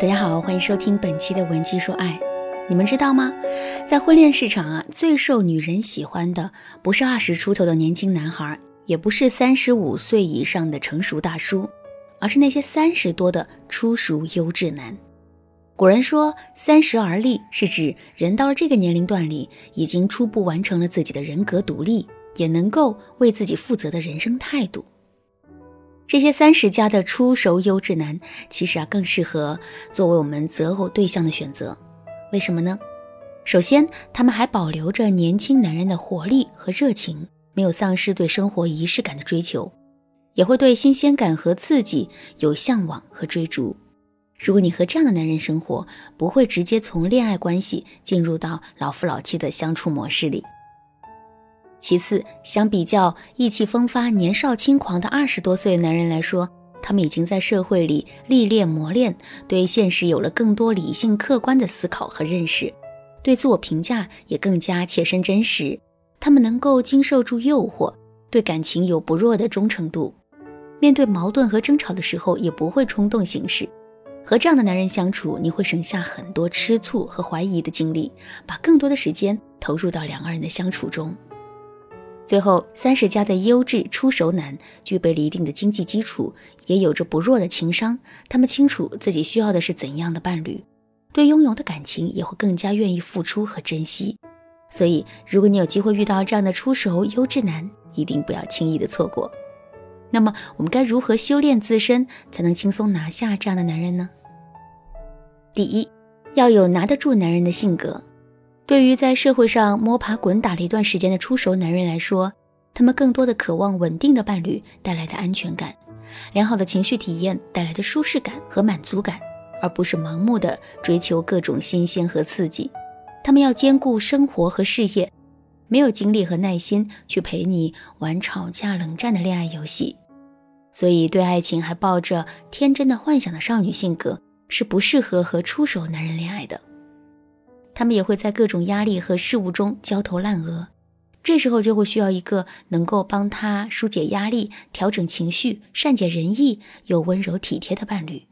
大家好，欢迎收听本期的《文姬说爱》。你们知道吗？在婚恋市场啊，最受女人喜欢的不是二十出头的年轻男孩，也不是三十五岁以上的成熟大叔，而是那些三十多的初熟优质男。古人说“三十而立”，是指人到了这个年龄段里，已经初步完成了自己的人格独立，也能够为自己负责的人生态度。这些三十加的初熟优质男，其实啊更适合作为我们择偶对象的选择。为什么呢？首先，他们还保留着年轻男人的活力和热情，没有丧失对生活仪式感的追求，也会对新鲜感和刺激有向往和追逐。如果你和这样的男人生活，不会直接从恋爱关系进入到老夫老妻的相处模式里。其次，相比较意气风发、年少轻狂的二十多岁男人来说，他们已经在社会里历练磨练，对现实有了更多理性客观的思考和认识，对自我评价也更加切身真实。他们能够经受住诱惑，对感情有不弱的忠诚度，面对矛盾和争吵的时候也不会冲动行事。和这样的男人相处，你会省下很多吃醋和怀疑的精力，把更多的时间投入到两个人的相处中。最后，三十加的优质出熟男具备了一定的经济基础，也有着不弱的情商。他们清楚自己需要的是怎样的伴侣，对拥有的感情也会更加愿意付出和珍惜。所以，如果你有机会遇到这样的出熟优质男，一定不要轻易的错过。那么，我们该如何修炼自身，才能轻松拿下这样的男人呢？第一，要有拿得住男人的性格。对于在社会上摸爬滚打了一段时间的出熟男人来说，他们更多的渴望稳定的伴侣带来的安全感，良好的情绪体验带来的舒适感和满足感，而不是盲目的追求各种新鲜和刺激。他们要兼顾生活和事业，没有精力和耐心去陪你玩吵架冷战的恋爱游戏，所以对爱情还抱着天真的幻想的少女性格是不适合和出手男人恋爱的。他们也会在各种压力和事物中焦头烂额，这时候就会需要一个能够帮他疏解压力、调整情绪、善解人意又温柔体贴的伴侣。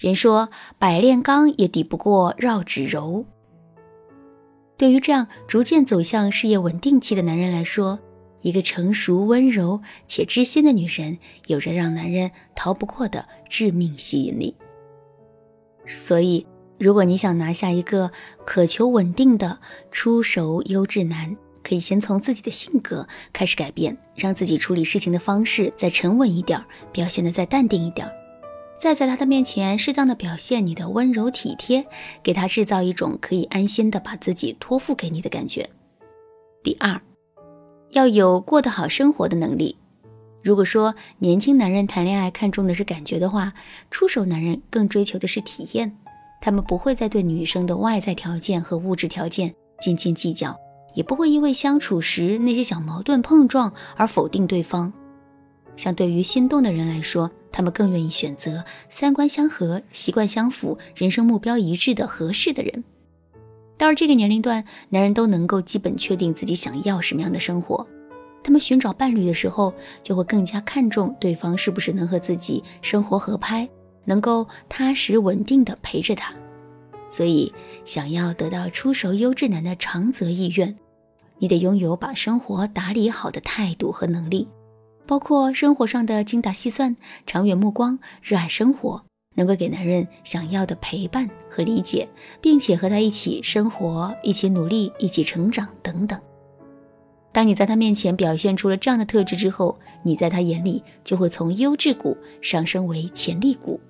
人说百炼钢也抵不过绕指柔。对于这样逐渐走向事业稳定期的男人来说，一个成熟、温柔且知心的女人，有着让男人逃不过的致命吸引力。所以。如果你想拿下一个渴求稳定的出熟优质男，可以先从自己的性格开始改变，让自己处理事情的方式再沉稳一点，表现的再淡定一点，再在他的面前适当的表现你的温柔体贴，给他制造一种可以安心的把自己托付给你的感觉。第二，要有过得好生活的能力。如果说年轻男人谈恋爱看重的是感觉的话，出手男人更追求的是体验。他们不会再对女生的外在条件和物质条件斤斤计较，也不会因为相处时那些小矛盾碰撞而否定对方。相对于心动的人来说，他们更愿意选择三观相合、习惯相符、人生目标一致的合适的人。到了这个年龄段，男人都能够基本确定自己想要什么样的生活，他们寻找伴侣的时候就会更加看重对方是不是能和自己生活合拍。能够踏实稳定的陪着他，所以想要得到出熟优质男的长择意愿，你得拥有把生活打理好的态度和能力，包括生活上的精打细算、长远目光、热爱生活，能够给男人想要的陪伴和理解，并且和他一起生活、一起努力、一起成长等等。当你在他面前表现出了这样的特质之后，你在他眼里就会从优质股上升为潜力股。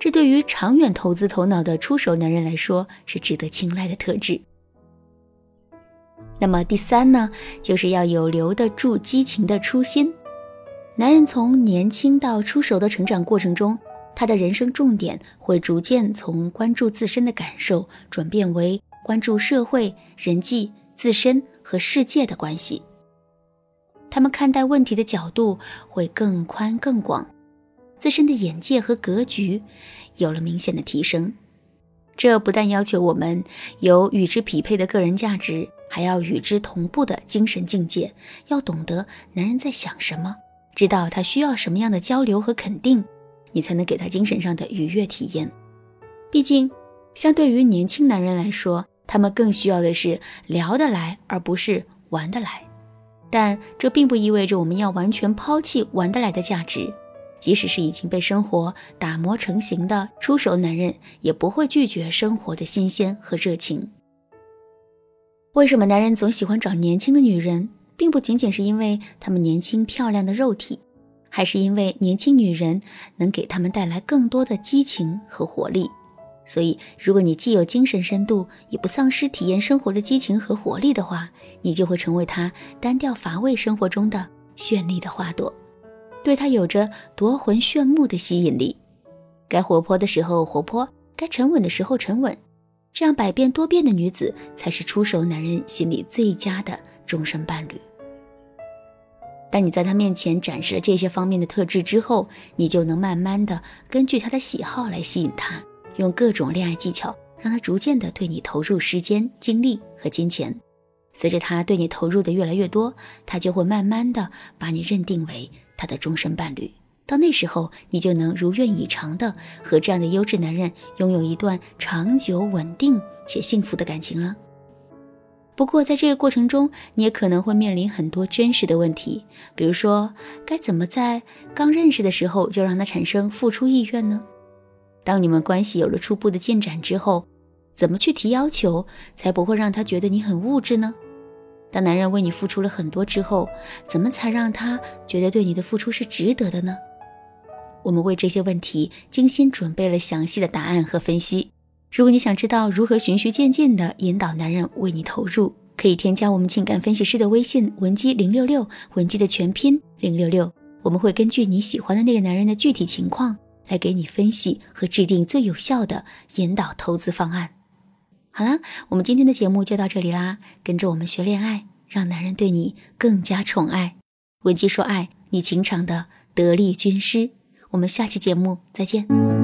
这对于长远投资头脑的出手男人来说是值得青睐的特质。那么第三呢，就是要有留得住激情的初心。男人从年轻到出熟的成长过程中，他的人生重点会逐渐从关注自身的感受，转变为关注社会、人际、自身和世界的关系。他们看待问题的角度会更宽更广。自身的眼界和格局有了明显的提升，这不但要求我们有与之匹配的个人价值，还要与之同步的精神境界。要懂得男人在想什么，知道他需要什么样的交流和肯定，你才能给他精神上的愉悦体验，毕竟，相对于年轻男人来说，他们更需要的是聊得来，而不是玩得来。但这并不意味着我们要完全抛弃玩得来的价值。即使是已经被生活打磨成型的出手男人，也不会拒绝生活的新鲜和热情。为什么男人总喜欢找年轻的女人，并不仅仅是因为她们年轻漂亮的肉体，还是因为年轻女人能给他们带来更多的激情和活力。所以，如果你既有精神深度，也不丧失体验生活的激情和活力的话，你就会成为他单调乏味生活中的绚丽的花朵。对她有着夺魂炫目的吸引力，该活泼的时候活泼，该沉稳的时候沉稳，这样百变多变的女子才是出手男人心里最佳的终身伴侣。当你在他面前展示了这些方面的特质之后，你就能慢慢的根据他的喜好来吸引他，用各种恋爱技巧让他逐渐的对你投入时间、精力和金钱。随着他对你投入的越来越多，他就会慢慢的把你认定为。他的终身伴侣，到那时候，你就能如愿以偿的和这样的优质男人拥有一段长久、稳定且幸福的感情了。不过，在这个过程中，你也可能会面临很多真实的问题，比如说，该怎么在刚认识的时候就让他产生付出意愿呢？当你们关系有了初步的进展之后，怎么去提要求，才不会让他觉得你很物质呢？当男人为你付出了很多之后，怎么才让他觉得对你的付出是值得的呢？我们为这些问题精心准备了详细的答案和分析。如果你想知道如何循序渐进地引导男人为你投入，可以添加我们情感分析师的微信文姬零六六，文姬的全拼零六六。我们会根据你喜欢的那个男人的具体情况，来给你分析和制定最有效的引导投资方案。好啦，我们今天的节目就到这里啦。跟着我们学恋爱，让男人对你更加宠爱。文姬说爱你情长的得力军师。我们下期节目再见。